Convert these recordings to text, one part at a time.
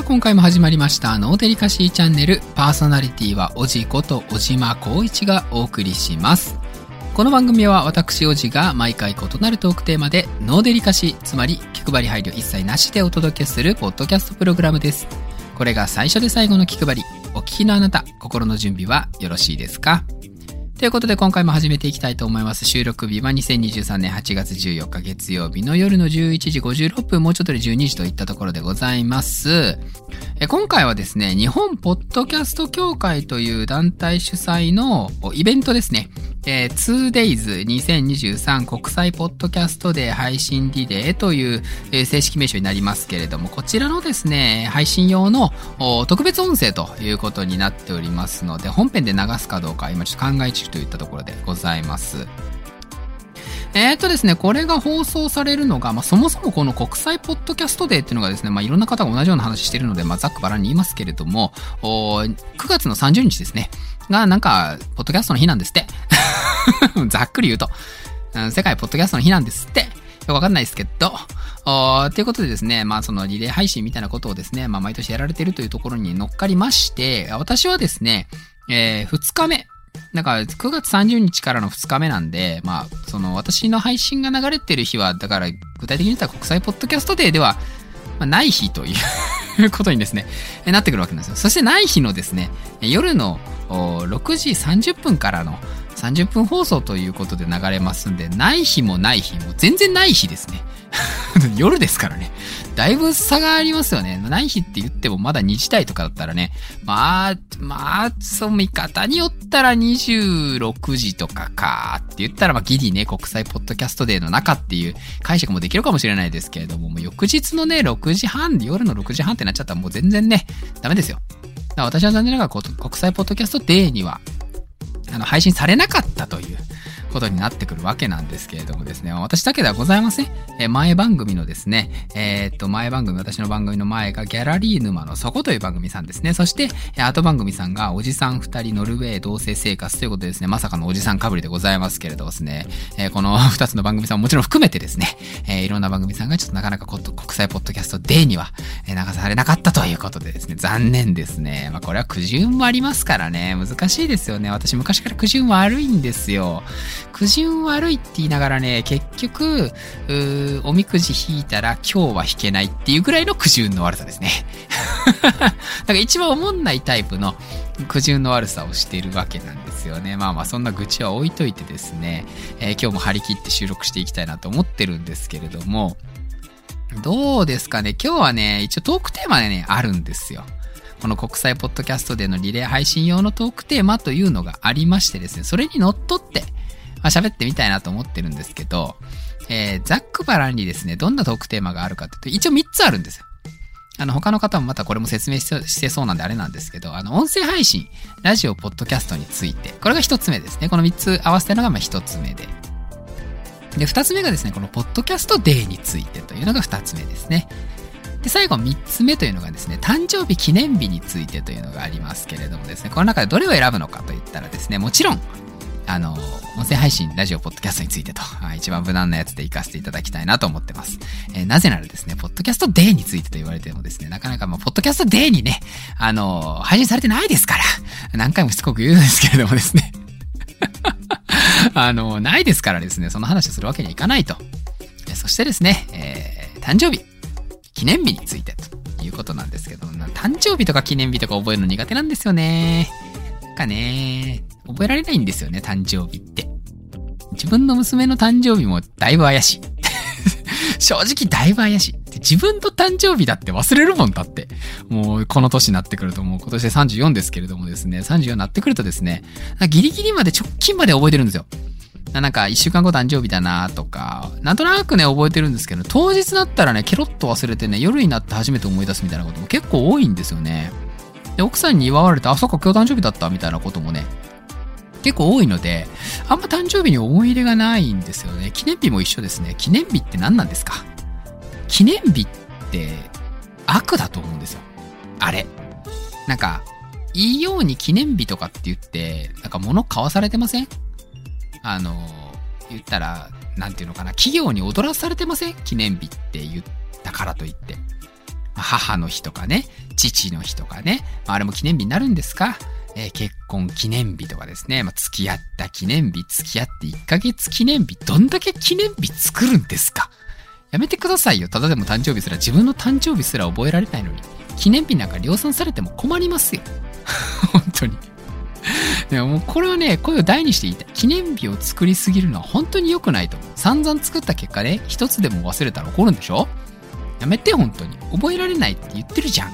あ、今回も始まりました、ノーデリカシーチャンネル。パーソナリティは、おじこと小島光一がお送りします。この番組は私おじが毎回異なるトークテーマで、ノーデリカシー、つまり気配り配慮一切なしでお届けするポッドキャストプログラムです。これが最初で最後の気配り。お聞きのあなた、心の準備はよろしいですか？ということで今回も始めていきたいと思います。収録日は2023年8月14日月曜日の夜の11時56分、もうちょっとで12時といったところでございます。今回はですね、日本ポッドキャスト協会という団体主催のイベントですね。えー 2days2023 国際ポッドキャストデー配信リレーという、えー正式名称になりますけれども、こちらのですね、配信用の特別音声ということになっておりますので、本編で流すかどうか今ちょっと考え中といったところでございます。えーとですね、これが放送されるのが、まあ、そもそもこの国際ポッドキャストデーっていうのがですね、まあ、いろんな方が同じような話してるので、まあ、ざっくばらんに言いますけれども、9月の30日ですね、が、なんか、ポッドキャストの日なんですって。ざっくり言うと、うん世界ポッドキャストの日なんですって。よくわかんないですけど、ということでですね、まあそのリレー配信みたいなことをですね、まあ毎年やられてるというところに乗っかりまして、私はですね、えー、2日目、だか9月30日からの2日目なんで、まあその私の配信が流れてる日は、だから具体的に言ったら国際ポッドキャストデーでは、まあ、ない日ということにですね、なってくるわけなんですよ。そしてない日のですね、夜の6時30分からの30分放送ということで流れますんで、ない日もない日も全然ない日ですね。夜ですからね。だいぶ差がありますよね。ない日って言ってもまだ2時台とかだったらね。まあ、まあ、そう見方によったら26時とかかって言ったらまあギリね、国際ポッドキャストデーの中っていう解釈もできるかもしれないですけれども、もう翌日のね、6時半、夜の6時半ってなっちゃったらもう全然ね、ダメですよ。私は残念ながら国際ポッドキャストデーにはあの、配信されなかったということになってくるわけなんですけれどもですね、私だけではございません。え前番組のですね、えーっと、前番組、私の番組の前がギャラリー沼の底という番組さんですね。そして、え後番組さんがおじさん二人ノルウェー同棲生活ということでですね、まさかのおじさんかぶりでございますけれどですね、えーこの 二つの番組さんももちろん含めてですね、えいろんな番組さんがちょっとなかなかこ国際ポッドキャストデーには、流されなかったということでですね、残念ですね。まあこれは苦渋もありますからね、難しいですよね。私昔から苦渋悪いんですよ。苦渋悪いって言いながらね、結局、おみくじ引いたら今日は引けないっていうぐらいの苦渋の悪さですね。だから一番思んないタイプの苦渋の悪さをしているわけなんですよね。まあまあそんな愚痴は置いといてですね、えー今日も張り切って収録していきたいなと思ってるんですけれども、どうですかね？今日はね、一応トークテーマでね、あるんですよ。この国際ポッドキャストでのリレー配信用のトークテーマというのがありましてですね、それにのっとって、まあ、喋ってみたいなと思ってるんですけど、えー、ざっくばらんにですね、どんなトークテーマがあるかっていうと、一応3つあるんですよ。あの、他の方もまたこれも説明してしてそうなんであれなんですけど、あの、音声配信、ラジオ、ポッドキャストについて、これが1つ目ですね。この3つ合わせてるのがま1つ目で。で、2つ目がですね、このポッドキャストデーについてというのが2つ目ですね。で、最後3つ目というのがですね、誕生日記念日についてというのがありますけれどもですね、この中でどれを選ぶのかといったらですね、もちろん、あの、音声配信、ラジオ、ポッドキャストについてと、一番無難なやつで活かせていただきたいなと思ってます。えーなぜならですね、ポッドキャストデーについてと言われてもですね、なかなかまあ、ポッドキャストデーにね、あの、配信されてないですから、何回もしつこく言うんですけれどもですね、あの、ないですからですね、その話をするわけにはいかないと。そしてですね、えー誕生日、記念日についてということなんですけど、誕生日とか記念日とか覚えるの苦手なんですよね。なんかね、覚えられないんですよね、誕生日って。自分の娘の誕生日もだいぶ怪しい。正直だいぶ怪しい。自分の誕生日だって忘れるもんだって。もうこの年になってくると、もう今年で34ですけれどもですね、34になってくるとですね、ギリギリまで直近まで覚えてるんですよ。なんか、一週間後誕生日だなとか、なんとなくね、覚えてるんですけど、当日だったらね、ケロッと忘れてね、夜になって初めて思い出すみたいなことも結構多いんですよね。で、奥さんに祝われて、あ、そっか、今日誕生日だったみたいなこともね、結構多いので、あんま誕生日に思い入れがないんですよね。記念日も一緒ですね。記念日って何なんですか？記念日って悪だと思うんですよ。あれ。なんか、いいように記念日とかって言って、なんか物買わされてません？あの、言ったら、なんていうのかな、企業に踊らされてません？記念日って言ったからといって。母の日とかね、父の日とかね、あれも記念日になるんですか？えー、結婚記念日とかですね、まあ、付き合った記念日、付き合って1ヶ月記念日、どんだけ記念日作るんですか？やめてくださいよ。ただでも誕生日すら、自分の誕生日すら覚えられないのに、記念日なんか量産されても困りますよ。本当に。でももうこれはね、声を大にして言いたい。記念日を作りすぎるのは本当に良くないと思う。散々作った結果ね、一つでも忘れたら怒るんでしょ？やめて、本当に。覚えられないって言ってるじゃん。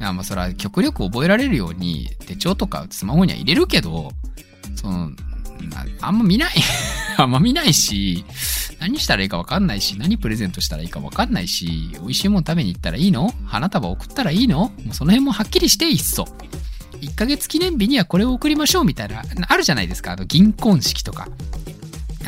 まあ、それは極力覚えられるように手帳とかスマホには入れるけど、その、あんま見ない あんま見ないし、何したらいいかわかんないし、何プレゼントしたらいいかわかんないし、美味しいもん食べに行ったらいいの？花束送ったらいいの？もうその辺もはっきりしていっそ。1ヶ月記念日にはこれを送りましょうみたいな、あるじゃないですか。あの、銀婚式とか。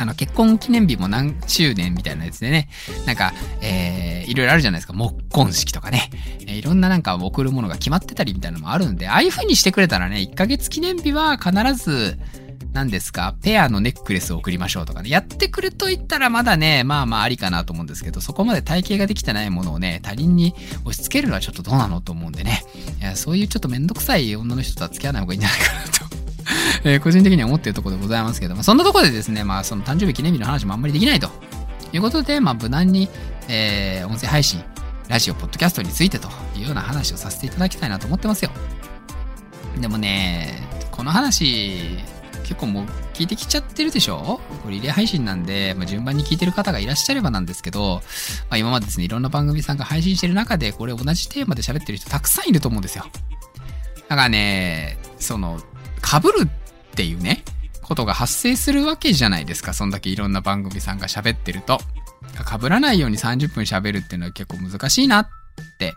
あの、結婚記念日も何周年みたいなやつでね、なんか、えー、いろいろあるじゃないですか。木婚式とかね。えー、いろんななんか送るものが決まってたりみたいなのもあるんで、ああいう風にしてくれたらね、1ヶ月記念日は必ず、何ですかペアのネックレスを送りましょうとかね。やってくれと言ったらまだね、まあまあありかなと思うんですけど、そこまで体型ができてないものをね、他人に押し付けるのはちょっとどうなのと思うんでね。いやそういうちょっとめんどくさい女の人とは付き合わない方がいいんじゃないかなとえー、個人的には思っているところでございますけども、そんなところでですね、まあその誕生日記念日の話もあんまりできないということで、まあ無難に、えー、音声配信、ラジオ、ポッドキャストについてというような話をさせていただきたいなと思ってますよ。でもね、この話、結構もう聞いてきちゃってるでしょ？これリレー配信なんで、まあ、順番に聞いてる方がいらっしゃればなんですけど、まあ、今までですね、いろんな番組さんが配信してる中で、これ同じテーマで喋ってる人たくさんいると思うんですよ。だからね、その、被るっていうね、ことが発生するわけじゃないですか。そんだけいろんな番組さんが喋ってると。被らないように30分喋るっていうのは結構難しいなって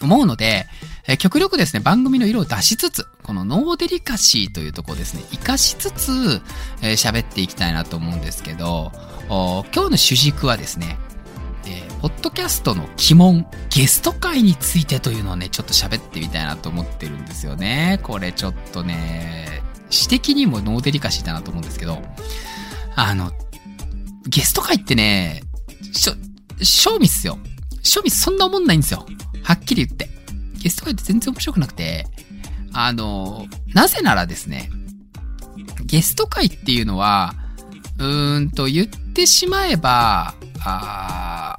思うので、え極力ですね、番組の色を出しつつ、このノーデリカシーというところですね、活かしつつ、え喋っていきたいなと思うんですけど、今日の主軸はですね、えー、ポッドキャストの鬼門、ゲスト会についてというのをね、ちょっと喋ってみたいなと思ってるんですよね。これちょっとね、詩的にもノーデリカシーだなと思うんですけど、あの、ゲスト会ってね、しょ、賞味っすよ。賞味そんな思んないんですよ。はっきり言って。ゲスト会って全然面白くなくて、あの、なぜならですね、ゲスト会っていうのは、うーんと言ってしまえば、あ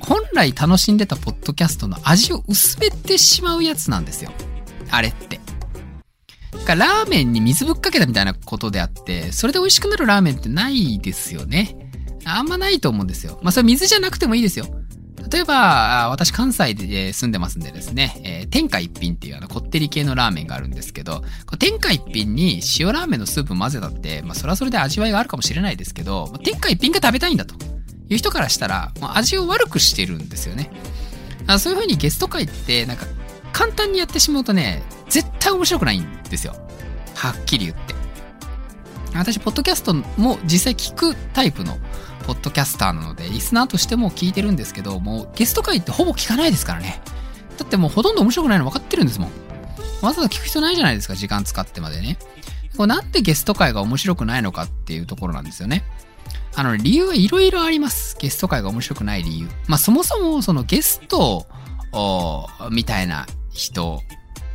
本来楽しんでたポッドキャストの味を薄めてしまうやつなんですよ。あれって。ラーメンに水ぶっかけたみたいなことであって、それで美味しくなるラーメンってないですよね。あんまないと思うんですよ。まあそれ水じゃなくてもいいですよ。例えば、私関西で住んでますんでですね、えー、天下一品っていうあのこってり系のラーメンがあるんですけど、天下一品に塩ラーメンのスープ混ぜたって、まあそれはそれで味わいがあるかもしれないですけど、天下一品が食べたいんだという人からしたら、もう味を悪くしてるんですよね。そういう風にゲスト会って、なんか簡単にやってしまうとね、絶対面白くないんですよ。はっきり言って。私、ポッドキャストも実際聞くタイプのポッドキャスターなので、リスナーとしても聞いてるんですけど、もうゲスト会ってほぼ聞かないですからね。だってもうほとんど面白くないの分かってるんですもん。わざわざ聞く必要ないじゃないですか、時間使ってまでね。これなんでゲスト会が面白くないのかっていうところなんですよね。あの、理由はいろいろあります。ゲスト会が面白くない理由。まあ、そもそもそのゲストをみたいな人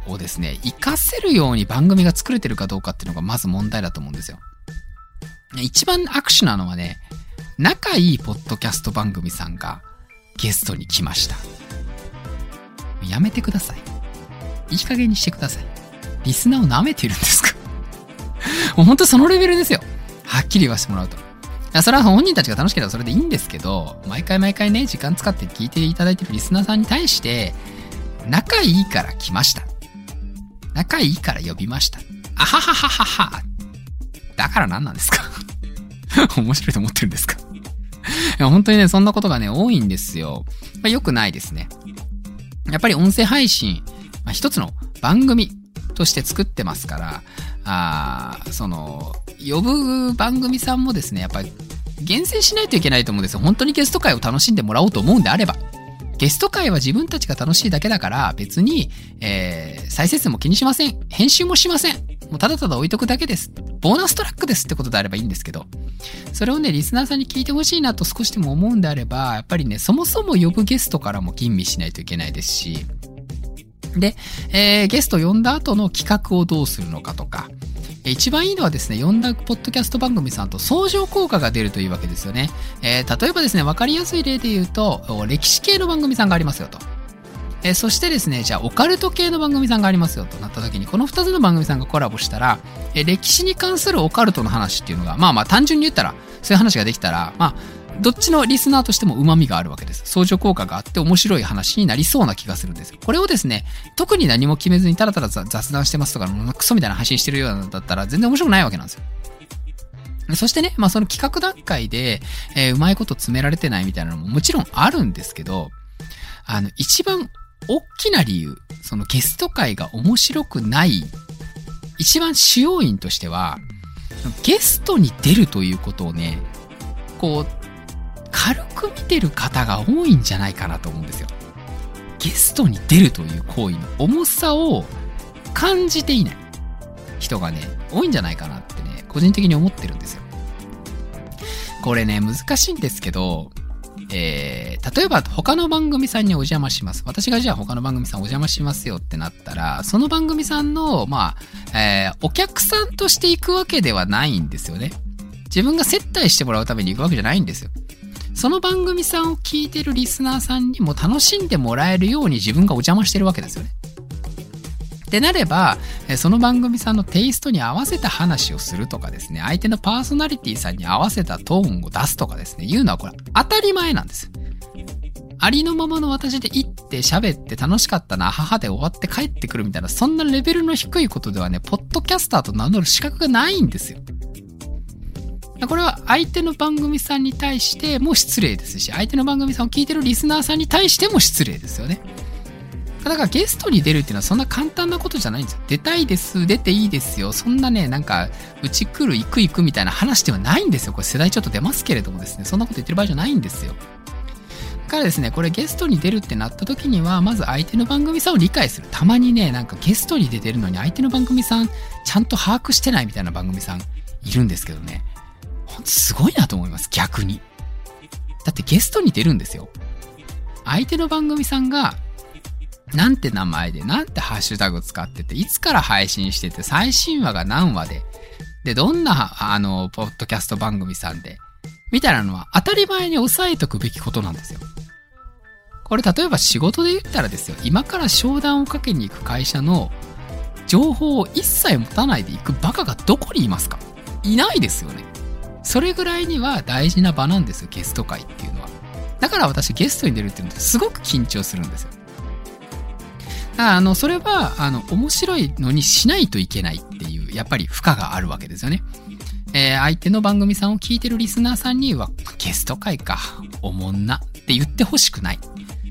をですね、活かせるように番組が作れてるかどうかっていうのがまず問題だと思うんですよ。一番握手なのはね、仲いいポッドキャスト番組さんがゲストに来ました。やめてください。いい加減にしてください。リスナーを舐めてるんですか？もう本当そのレベルですよ。はっきり言わせてもらうと。それは本人たちが楽しければそれでいいんですけど、毎回毎回ね、時間使って聞いていただいてるリスナーさんに対して、仲いいから来ました。仲いいから呼びました。あははははは。だから何なんですか？面白いと思ってるんですか？いや、本当にね、そんなことがね、多いんですよ。まあ、よくないですね。やっぱり音声配信、まあ、一つの番組として作ってますから、あその、呼ぶ番組さんもですね、やっぱり厳選しないといけないと思うんですよ。本当にゲスト会を楽しんでもらおうと思うんであれば。ゲスト会は自分たちが楽しいだけだから、別に、えー、再生数も気にしません。編集もしません。もうただただ置いとくだけです。ボーナストラックですってことであればいいんですけど、それをね、リスナーさんに聞いてほしいなと少しでも思うんであれば、やっぱりね、そもそも呼ぶゲストからも吟味しないといけないですし、で、えー、ゲスト呼んだ後の企画をどうするのかとか、一番いいのはですね、呼んだポッドキャスト番組さんと相乗効果が出るというわけですよね。えー、例えばですね、わかりやすい例で言うと、歴史系の番組さんがありますよと。えー、そしてですね、じゃあオカルト系の番組さんがありますよとなった時に、この2つの番組さんがコラボしたら、えー、歴史に関するオカルトの話っていうのが、まあまあ単純に言ったら、そういう話ができたら、まあ、どっちのリスナーとしても旨味があるわけです。相乗効果があって面白い話になりそうな気がするんです。これをですね、特に何も決めずにただただ雑談してますとか、クソみたいな配信してるようなだったら全然面白くないわけなんですよ。そしてね、まあその企画段階で、えー、うまいこと詰められてないみたいなのももちろんあるんですけど、あの、一番大きな理由、そのゲスト会が面白くない、一番主要因としては、ゲストに出るということをね、こう、軽く見てる方が多いんじゃないかなと思うんですよ。ゲストに出るという行為の重さを感じていない人がね、多いんじゃないかなってね、個人的に思ってるんですよ。これね、難しいんですけど、えー、例えば他の番組さんにお邪魔します。私がじゃあ他の番組さんお邪魔しますよってなったら、その番組さんの、まあ、えー、お客さんとして行くわけではないんですよね。自分が接待してもらうために行くわけじゃないんですよ。その番組さんを聞いてるリスナーさんにも楽しんでもらえるように自分がお邪魔してるわけですよね。ってなれば、その番組さんのテイストに合わせた話をするとかですね、相手のパーソナリティさんに合わせたトーンを出すとかですね、いうのはこれ当たり前なんです。ありのままの私で行って喋って楽しかったな、母で終わって帰ってくるみたいな、そんなレベルの低いことではね、ポッドキャスターと名乗る資格がないんですよ。これは相手の番組さんに対しても失礼ですし、相手の番組さんを聞いてるリスナーさんに対しても失礼ですよね。だからゲストに出るっていうのはそんな簡単なことじゃないんですよ。出たいです、出ていいですよ。そんなね、なんか、うち来る、行く行くみたいな話ではないんですよ。これ世代ちょっと出ますけれどもですね、そんなこと言ってる場合じゃないんですよ。だからですね、これゲストに出るってなった時には、まず相手の番組さんを理解する。たまにね、なんかゲストに出てるのに相手の番組さん、ちゃんと把握してないみたいな番組さんいるんですけどね。すごいなと思います、逆に。だってゲストに出るんですよ。相手の番組さんがなんて名前で、なんてハッシュタグ使ってて、いつから配信してて、最新話が何話で、で、どんな、あの、ポッドキャスト番組さんで、みたいなのは当たり前に押さえとくべきことなんですよ。これ例えば仕事で言ったらですよ、今から商談をかけに行く会社の情報を一切持たないで行くバカがどこにいますか？いないですよね。それぐらいには大事な場なんですよ、ゲスト会っていうのは。だから私ゲストに出るっていうのってすごく緊張するんですよ。あの、それは、あの、面白いのにしないといけないっていう、やっぱり負荷があるわけですよね。えー、相手の番組さんを聞いてるリスナーさんには、ゲスト会か、おもんなって言ってほしくない。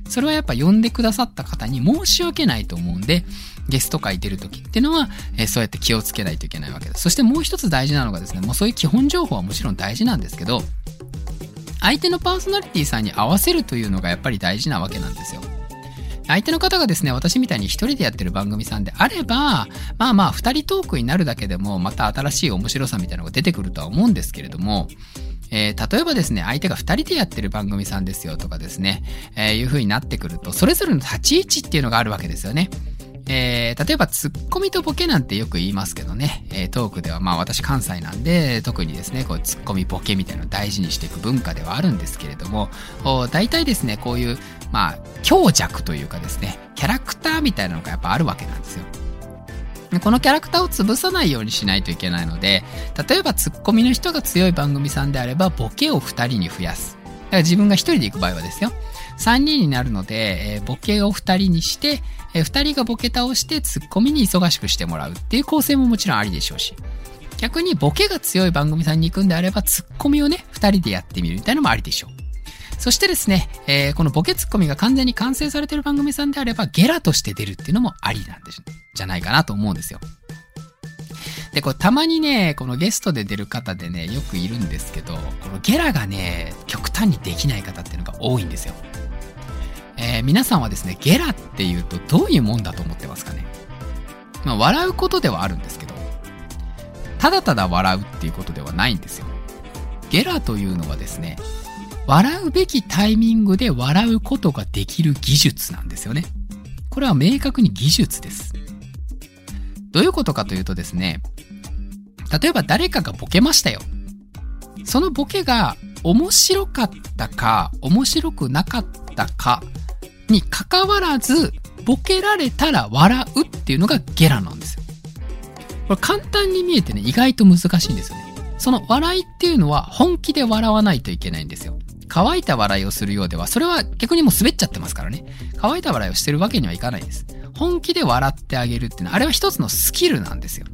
それはやっぱ呼んでくださった方に申し訳ないと思うんで、ゲスト会出るときっていうのは、えー、そうやって気をつけないといけないわけです。そしてもう一つ大事なのがですね、もうそういう基本情報はもちろん大事なんですけど、相手のパーソナリティさんに合わせるというのがやっぱり大事なわけなんですよ。相手の方がですね、私みたいに一人でやってる番組さんであれば、まあまあ二人トークになるだけでも、また新しい面白さみたいなのが出てくるとは思うんですけれども、えー、例えばですね、相手が二人でやってる番組さんですよとかですね、えー、いう風になってくると、それぞれの立ち位置っていうのがあるわけですよね。えー、例えばツッコミとボケなんてよく言いますけどね、えー、トークではまあ私関西なんで特にですねこうツッコミボケみたいなのを大事にしていく文化ではあるんですけれども大体ですねこういうまあ強弱というかですねキャラクターみたいなのがやっぱあるわけなんですよ。このキャラクターを潰さないようにしないといけないので例えばツッコミの人が強い番組さんであればボケを2人に増やす。だから自分が1人で行く場合はですよ。3人になるので、えー、ボケを2人にして、えー、2人がボケ倒してツッコミに忙しくしてもらうっていう構成ももちろんありでしょうし、逆にボケが強い番組さんに行くんであれば、ツッコミをね、2人でやってみるみたいなのもありでしょう。そしてですね、えー、このボケツッコミが完全に完成されてる番組さんであれば、ゲラとして出るっていうのもありなんでじゃないかなと思うんですよ。で、これたまにね、このゲストで出る方でね、よくいるんですけど、このゲラがね、極端にできない方っていうのが多いんですよ。えー、皆さんはですね、ゲラっていうとどういうもんだと思ってますかね？まあ、笑うことではあるんですけど、ただただ笑うっていうことではないんですよ。ゲラというのはですね、笑うべきタイミングで笑うことができる技術なんですよね。これは明確に技術です。どういうことかというとですね、例えば誰かがボケましたよ。そのボケが面白かったか、面白くなかったかに関わらず、ボケられたら笑うっていうのがゲラなんですよ。これ簡単に見えてね、意外と難しいんですよね。その笑いっていうのは本気で笑わないといけないんですよ。乾いた笑いをするようでは、それは逆にもう滑っちゃってますからね。乾いた笑いをしてるわけにはいかないです。本気で笑ってあげるっていうのは、あれは一つのスキルなんですよ。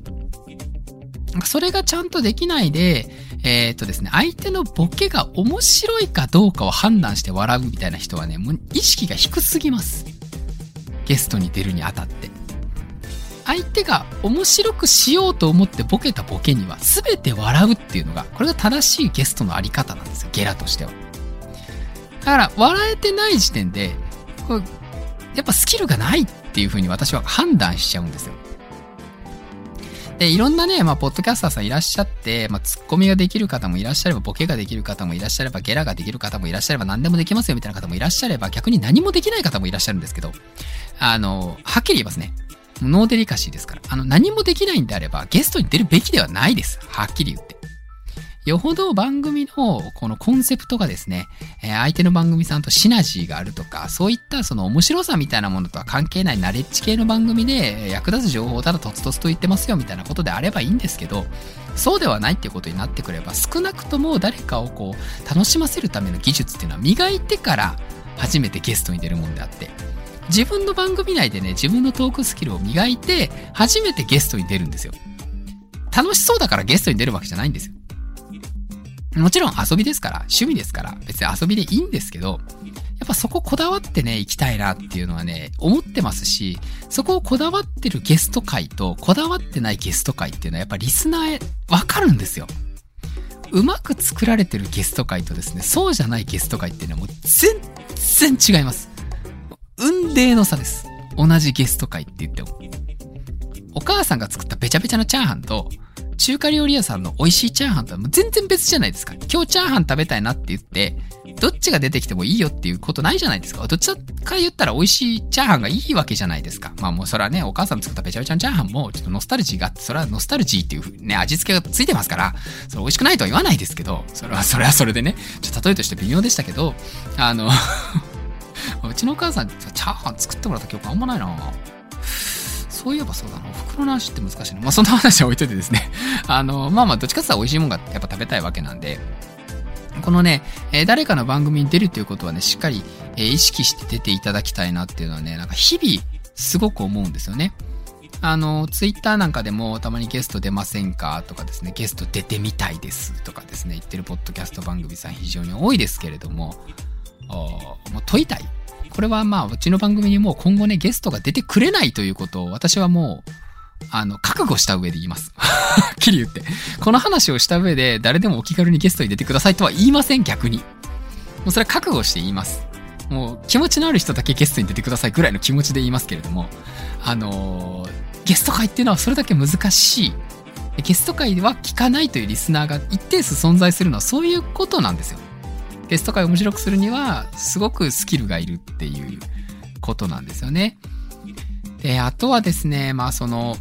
それがちゃんとできないで、えー、っとですね、相手のボケが面白いかどうかを判断して笑うみたいな人はね、もう意識が低すぎます。ゲストに出るにあたって。相手が面白くしようと思ってボケたボケには全て笑うっていうのが、これが正しいゲストのあり方なんですよ、ゲラとしては。だから、笑えてない時点で、これ、やっぱスキルがないっていう風に私は判断しちゃうんですよ。で、いろんなね、まあ、ポッドキャスターさんいらっしゃって、まあ、ツッコミができる方もいらっしゃれば、ボケができる方もいらっしゃれば、ゲラができる方もいらっしゃれば、何でもできますよみたいな方もいらっしゃれば、逆に何もできない方もいらっしゃるんですけど、あの、はっきり言いますね。ノーデリカシーですから。あの、何もできないんであれば、ゲストに出るべきではないです。はっきり言って。よほど番組のこのコンセプトがですね、え相手の番組さんとシナジーがあるとか、そういったその面白さみたいなものとは関係ないナレッジ系の番組で役立つ情報をただとつとつと言ってますよみたいなことであればいいんですけど、そうではないっていうことになってくれば、少なくとも誰かをこう、楽しませるための技術っていうのは磨いてから初めてゲストに出るもんであって、自分の番組内でね、自分のトークスキルを磨いて、初めてゲストに出るんですよ。楽しそうだからゲストに出るわけじゃないんですよ。もちろん遊びですから、趣味ですから、別に遊びでいいんですけど、やっぱそここだわってね、行きたいなっていうのはね、思ってますし、そこをこだわってるゲスト会と、こだわってないゲスト会っていうのはやっぱリスナーへわかるんですよ。うまく作られてるゲスト会とですね、そうじゃないゲスト会っていうのはもう全然違います。運命の差です。同じゲスト会って言っても。お母さんが作ったべちゃべちゃのチャーハンと、中華料理屋さんの美味しいチャーハンとはもう全然別じゃないですか。今日チャーハン食べたいなって言って、どっちが出てきてもいいよっていうことないじゃないですか。どっちか言ったら美味しいチャーハンがいいわけじゃないですか。まあもうそれはね、お母さん作ったべちゃべちゃのチャーハンもちょっとノスタルジーがあって、それはノスタルジーっていうね、味付けがついてますから、それ美味しくないとは言わないですけど、それは それはそれでね、ちょっと例えとして微妙でしたけど、あの うちのお母さん、チャーハン作ってもらった記憶あんまないなそういえばそうだな。お袋の話って難しいな。まあ、そんな話は置いといてですね。あの、まあまあ、どっちかって言ったら美味しいもんがやっぱ食べたいわけなんで、このね、えー、誰かの番組に出るということはね、しっかり、えー、意識して出ていただきたいなっていうのはね、なんか日々、すごく思うんですよね。あの、ツイッターなんかでもたまにゲスト出ませんかとかですね、ゲスト出てみたいですとかですね、言ってるポッドキャスト番組さん非常に多いですけれども、もう問いたい。これはまあ、うちの番組にも今後ね、ゲストが出てくれないということを私はもう、あの、覚悟した上で言います。はっきり言って。この話をした上で、誰でもお気軽にゲストに出てくださいとは言いません、逆に。もうそれは覚悟して言います。もう、気持ちのある人だけゲストに出てくださいぐらいの気持ちで言いますけれども、あのー、ゲスト会っていうのはそれだけ難しい。ゲスト会は聞かないというリスナーが一定数存在するのはそういうことなんですよ。ゲスト会を面白くするには、すごくスキルがいるっていうことなんですよね。で、あとはですね、まあその、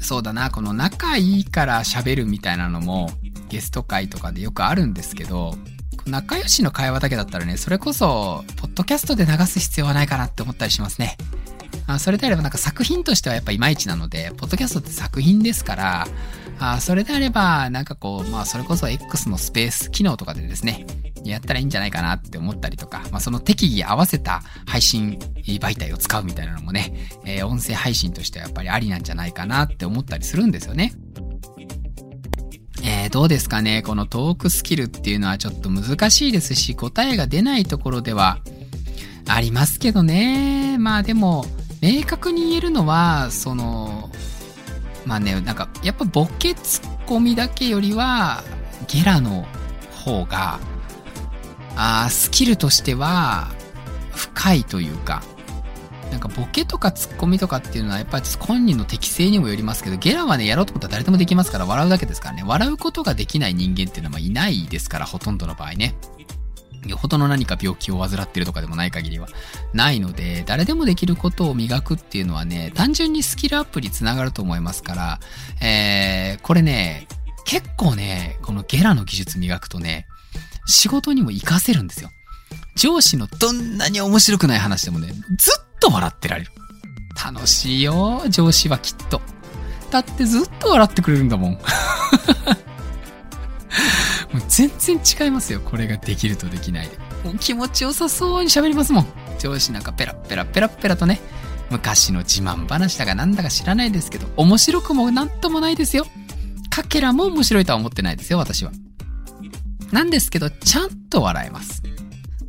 そうだな、この仲いいから喋るみたいなのも、ゲスト会とかでよくあるんですけど、仲良しの会話だけだったらね、それこそ、ポッドキャストで流す必要はないかなって思ったりしますね。あそれであればなんか作品としてはやっぱいまいちなので、ポッドキャストって作品ですから、あそれであれば、なんかこう、まあそれこそ X のスペース機能とかでですね、やったらいいんじゃないかなって思ったりとか、まあその適宜合わせた配信媒体を使うみたいなのもね、えー、音声配信としてはやっぱりありなんじゃないかなって思ったりするんですよね。えー、どうですかねこのトークスキルっていうのはちょっと難しいですし、答えが出ないところではありますけどね。まあでも、明確に言えるのは、その、まあね、なんか、やっぱボケツッコミだけよりは、ゲラの方が、あスキルとしては、深いというか、なんかボケとかツッコミとかっていうのはやっぱり本人の適性にもよりますけど、ゲラはね、やろうと思ったら誰でもできますから笑うだけですからね。笑うことができない人間っていうのはいないですから、ほとんどの場合ね。よほどの何か病気を患ってるとかでもない限りはないので、誰でもできることを磨くっていうのはね、単純にスキルアップにつながると思いますから、えー、これね、結構ね、このゲラの技術磨くとね、仕事にも活かせるんですよ。上司のどんなに面白くない話でもね、ずっと笑ってられる。楽しいよ、上司はきっと。だってずっと笑ってくれるんだもん。もう全然違いますよ。これができるとできないで。もう気持ちよさそうに喋りますもん。上司なんかペラペラペラペラとね、昔の自慢話だかなんだか知らないですけど、面白くもなんともないですよ。かけらも面白いとは思ってないですよ、私は。なんですけど、ちゃんと笑えます。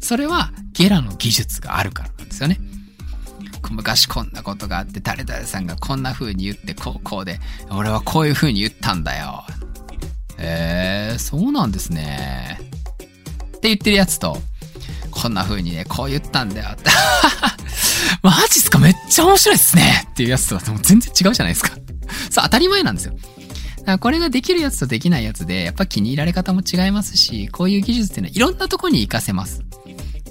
それはゲラの技術があるからなんですよね。昔こんなことがあって、誰々さんがこんな風に言って、こうこうで、俺はこういう風に言ったんだよ。えー、そうなんですね。って言ってるやつと、こんな風にね、こう言ったんだよって。マジっすか？めっちゃ面白いっすねっていうやつとはも全然違うじゃないですか。そう、当たり前なんですよ。だからこれができるやつとできないやつで、やっぱ気に入られ方も違いますし、こういう技術っていうのはいろんなとこに活かせます。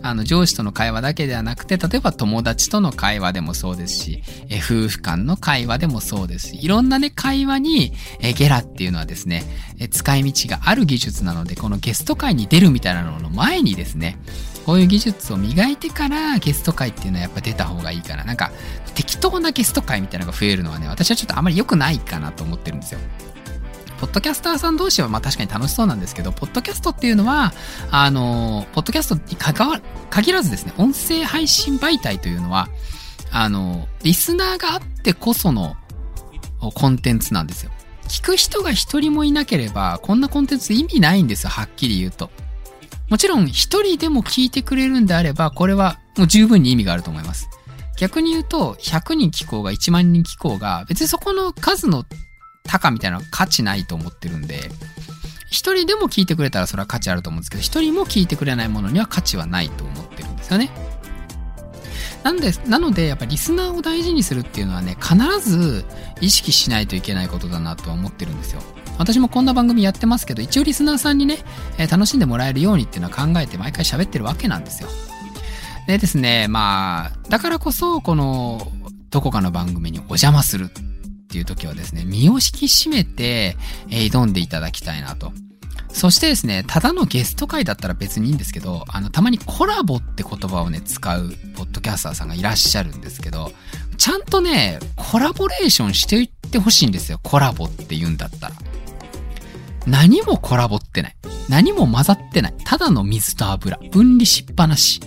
あの、上司との会話だけではなくて、例えば友達との会話でもそうですし、え夫婦間の会話でもそうですし、いろんなね、会話に、えゲラっていうのはですね、え使い道がある技術なので、このゲスト会に出るみたいなのの前にですね、こういう技術を磨いてからゲスト会っていうのはやっぱ出た方がいいかな。なんか、適当なゲスト会みたいなのが増えるのはね、私はちょっとあまり良くないかなと思ってるんですよ。ポッドキャスターさん同士はまあ確かに楽しそうなんですけど、ポッドキャストっていうのは、あの、ポッドキャストに関わ、限らずですね、音声配信媒体というのは、あの、リスナーがあってこそのコンテンツなんですよ。聞く人が一人もいなければ、こんなコンテンツ意味ないんですよ、はっきり言うと。もちろん、一人でも聞いてくれるんであれば、これはもう十分に意味があると思います。逆に言うと、100人聞こうが1万人聞こうが、別にそこの数の高みたいな価値ないと思ってるんで、一人でも聞いてくれたらそれは価値あると思うんですけど、一人も聞いてくれないものには価値はないと思ってるんですよね。なんで、なので、やっぱリスナーを大事にするっていうのはね、必ず意識しないといけないことだなとは思ってるんですよ。私もこんな番組やってますけど、一応リスナーさんにね、えー、楽しんでもらえるようにっていうのは考えて毎回喋ってるわけなんですよ。でですね、まあ、だからこそ、この、どこかの番組にお邪魔するっっていう時はですね、身を引き締めて、えー、挑んでいただきたいなと。そしてですね、ただのゲスト会だったら別にいいんですけど、あの、たまにコラボって言葉をね、使うポッドキャスターさんがいらっしゃるんですけど、ちゃんとね、コラボレーションしていってほしいんですよ。コラボって言うんだったら。何もコラボってない。何も混ざってない。ただの水と油。分離しっぱなし。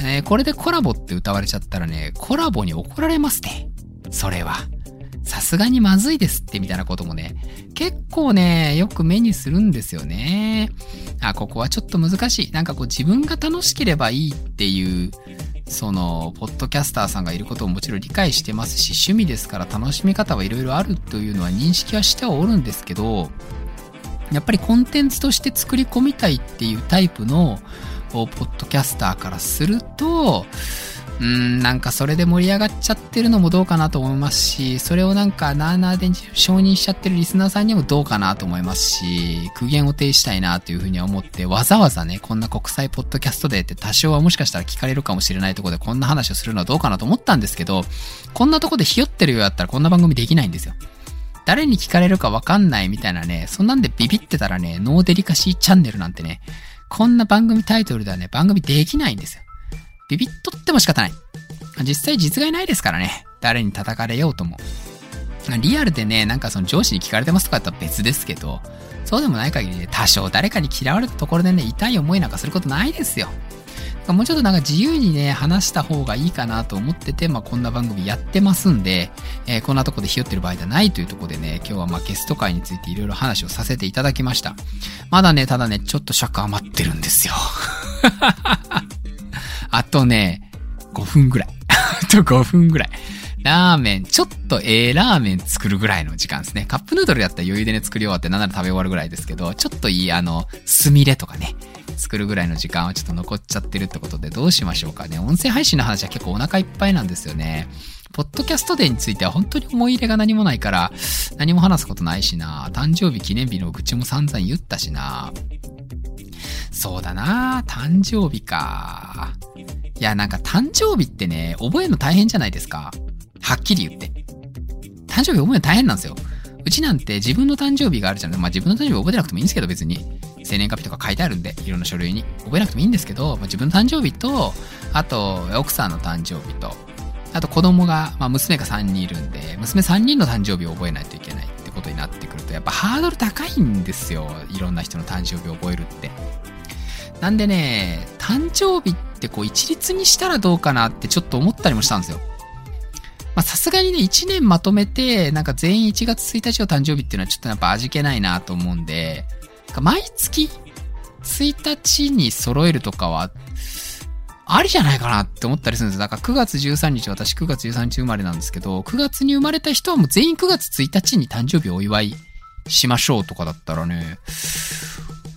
えー、これでコラボって歌われちゃったらね、コラボに怒られますね。それは。さすがにまずいですってみたいなこともね、結構ね、よく目にするんですよね。あ、ここはちょっと難しい。なんかこう自分が楽しければいいっていう、その、ポッドキャスターさんがいることをもちろん理解してますし、趣味ですから楽しみ方はいろいろあるというのは認識はしてはおるんですけど、やっぱりコンテンツとして作り込みたいっていうタイプの、ポッドキャスターからすると、うん、なんかそれで盛り上がっちゃってるのもどうかなと思いますし、それをなんかなーなーで承認しちゃってるリスナーさんにもどうかなと思いますし、苦言を呈したいなというふうに思って、わざわざね、こんな国際ポッドキャストでって多少はもしかしたら聞かれるかもしれないとこでこんな話をするのはどうかなと思ったんですけど、こんなとこでひよってるようだったらこんな番組できないんですよ。誰に聞かれるかわかんないみたいなね、そんなんでビビってたらね、ノーデリカシーチャンネルなんてね、こんな番組タイトルではね、番組できないんですよ。ビビっとっても仕方ない。実際実害ないですからね。誰に叩かれようとも。リアルでね、なんかその上司に聞かれてますとかだったら別ですけど、そうでもない限りね、多少誰かに嫌われたところでね、痛い思いなんかすることないですよ。もうちょっとなんか自由にね、話した方がいいかなと思ってて、まあこんな番組やってますんで、えー、こんなとこでひよってる場合じゃないというとこでね、今日はまあゲスト会についていろいろ話をさせていただきました。まだね、ただね、ちょっと尺余ってるんですよ。あとね、5分ぐらい。あと5分ぐらい。ラーメン、ちょっとええラーメン作るぐらいの時間ですね。カップヌードルやったら余裕でね、作り終わってなんなら食べ終わるぐらいですけど、ちょっといい、あの、すみれとかね、作るぐらいの時間はちょっと残っちゃってるってことでどうしましょうかね。音声配信の話は結構お腹いっぱいなんですよね。ポッドキャストデーについては本当に思い入れが何もないから、何も話すことないしな。誕生日記念日の愚痴も散々言ったしな。そうだな誕生日か。いや、なんか誕生日ってね、覚えるの大変じゃないですか。はっきり言って。誕生日覚えるの大変なんですよ。うちなんて自分の誕生日があるじゃん。まあ自分の誕生日覚えてなくてもいいんですけど、別に。生年月日とか書いてあるんで、いろんな書類に。覚えなくてもいいんですけど、まあ、自分の誕生日と、あと、奥さんの誕生日と、あと子供が、まあ娘が3人いるんで、娘3人の誕生日を覚えないといけないってことになってくると、やっぱハードル高いんですよ。いろんな人の誕生日を覚えるって。なんでね、誕生日ってこう一律にしたらどうかなってちょっと思ったりもしたんですよ。まあさすがにね、1年まとめて、なんか全員1月1日の誕生日っていうのはちょっとやっぱ味気ないなと思うんで、毎月1日に揃えるとかは、ありじゃないかなって思ったりするんですだから9月13日、私9月13日生まれなんですけど、9月に生まれた人はもう全員9月1日に誕生日お祝いしましょうとかだったらね、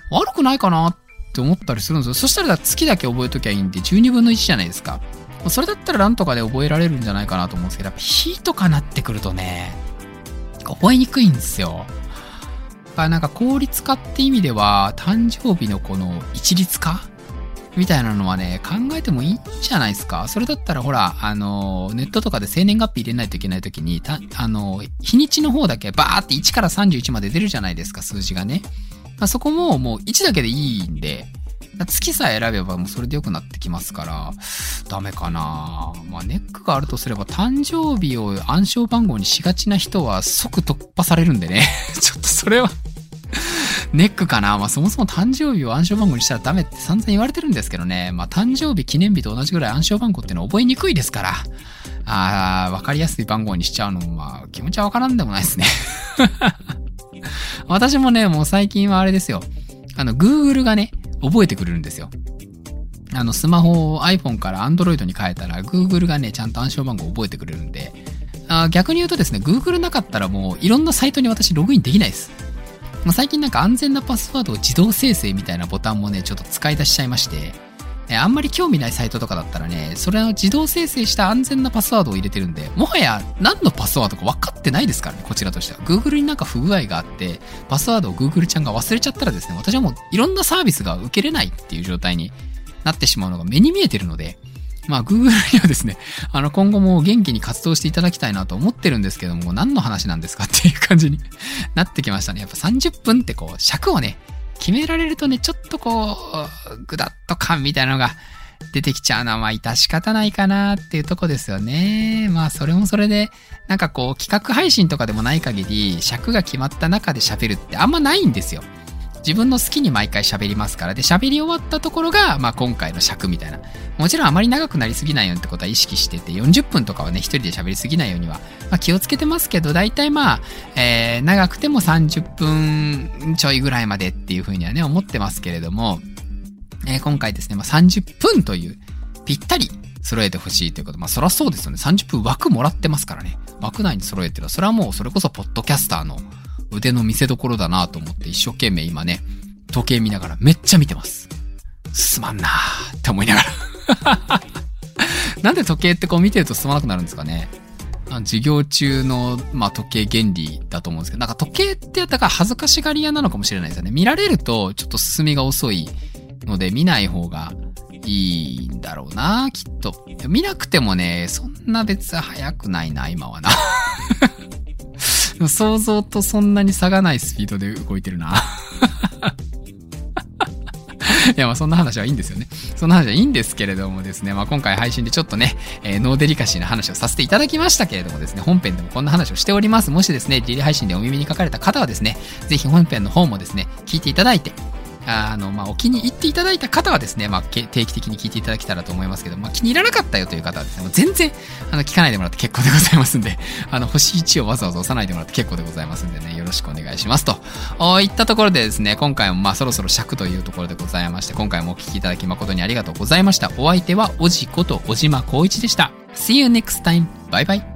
悪くないかなって思ったりするんですよ。そしたら月だけ覚えときゃいいんで、12分の1じゃないですか。それだったらなんとかで覚えられるんじゃないかなと思うんですけど、やっぱ日とかなってくるとね、覚えにくいんですよ。なんか効率化って意味では、誕生日のこの一律化みたいなのはね、考えてもいいんじゃないですか。それだったらほら、あの、ネットとかで生年月日入れないといけないときに、た、あの、日にちの方だけバーって1から31まで出るじゃないですか、数字がね。まあ、そこももう1だけでいいんで、月さえ選べばもうそれで良くなってきますから、ダメかなまあネックがあるとすれば誕生日を暗証番号にしがちな人は即突破されるんでね。ちょっとそれはネックかなまあそもそも誕生日を暗証番号にしたらダメって散々言われてるんですけどね。まあ誕生日記念日と同じぐらい暗証番号ってのは覚えにくいですから。ああ、わかりやすい番号にしちゃうのもまあ気持ちはわからんでもないですね 私もね、もう最近はあれですよ。あの、Google がね、覚えてくれるんですよ。あの、スマホを iPhone から Android に変えたら、Google がね、ちゃんと暗証番号を覚えてくれるんで、あ逆に言うとですね、Google なかったらもういろんなサイトに私ログインできないです。まあ、最近なんか安全なパスワードを自動生成みたいなボタンもね、ちょっと使い出しちゃいまして、えあんまり興味ないサイトとかだったらね、それを自動生成した安全なパスワードを入れてるんで、もはや何のパスワードか分かってないですからね、こちらとしては。Google になんか不具合があって、パスワードを Google ちゃんが忘れちゃったらですね、私はもういろんなサービスが受けれないっていう状態になってしまうのが目に見えてるので、まあ Google にはですね、あの今後も元気に活動していただきたいなと思ってるんですけども、何の話なんですかっていう感じになってきましたね。やっぱ30分ってこう、尺をね、決められるとね、ちょっとこう、ぐだっと感みたいなのが出てきちゃうのは、まあ、致し方ないかなっていうとこですよね。まあ、それもそれで、なんかこう、企画配信とかでもない限り、尺が決まった中で喋るってあんまないんですよ。自分の好きに毎回喋りますから。で、喋り終わったところが、まあ今回の尺みたいな。もちろんあまり長くなりすぎないようにってことは意識してて、40分とかはね、一人で喋りすぎないようには、まあ気をつけてますけど、大体まあ、えー、長くても30分ちょいぐらいまでっていうふうにはね、思ってますけれども、えー、今回ですね、まあ30分という、ぴったり揃えてほしいということ。まあそらそうですよね。30分枠もらってますからね。枠内に揃えてるそれはもうそれこそポッドキャスターの腕の見せ所だなと思って一生懸命今ね、時計見ながらめっちゃ見てます。すまんなーって思いながら なんで時計ってこう見てると進まなくなるんですかね授業中の、まあ、時計原理だと思うんですけど、なんか時計ってやったから恥ずかしがり屋なのかもしれないですよね。見られるとちょっと進みが遅いので見ない方がいいんだろうな、きっと。見なくてもね、そんな別早くないな、今はな。想像とそんなに差がないスピードで動いてるな。いや、まあそんな話はいいんですよね。そんな話はいいんですけれどもですね、まあ今回配信でちょっとね、えー、ノーデリカシーな話をさせていただきましたけれどもですね、本編でもこんな話をしております。もしですね、リリ配信でお耳に書かれた方はですね、ぜひ本編の方もですね、聞いていただいて、あの、まあ、お気に入っていただいた方はですね、まあ、定期的に聞いていただけたらと思いますけど、まあ、気に入らなかったよという方はですね、もう全然、あの、聞かないでもらって結構でございますんで、あの、星1をわざわざ押さないでもらって結構でございますんでね、よろしくお願いしますと。おいったところでですね、今回もまあ、そろそろ尺というところでございまして、今回もお聞きいただき誠にありがとうございました。お相手は、おじこと小島光一でした。See you next time. バイバイ。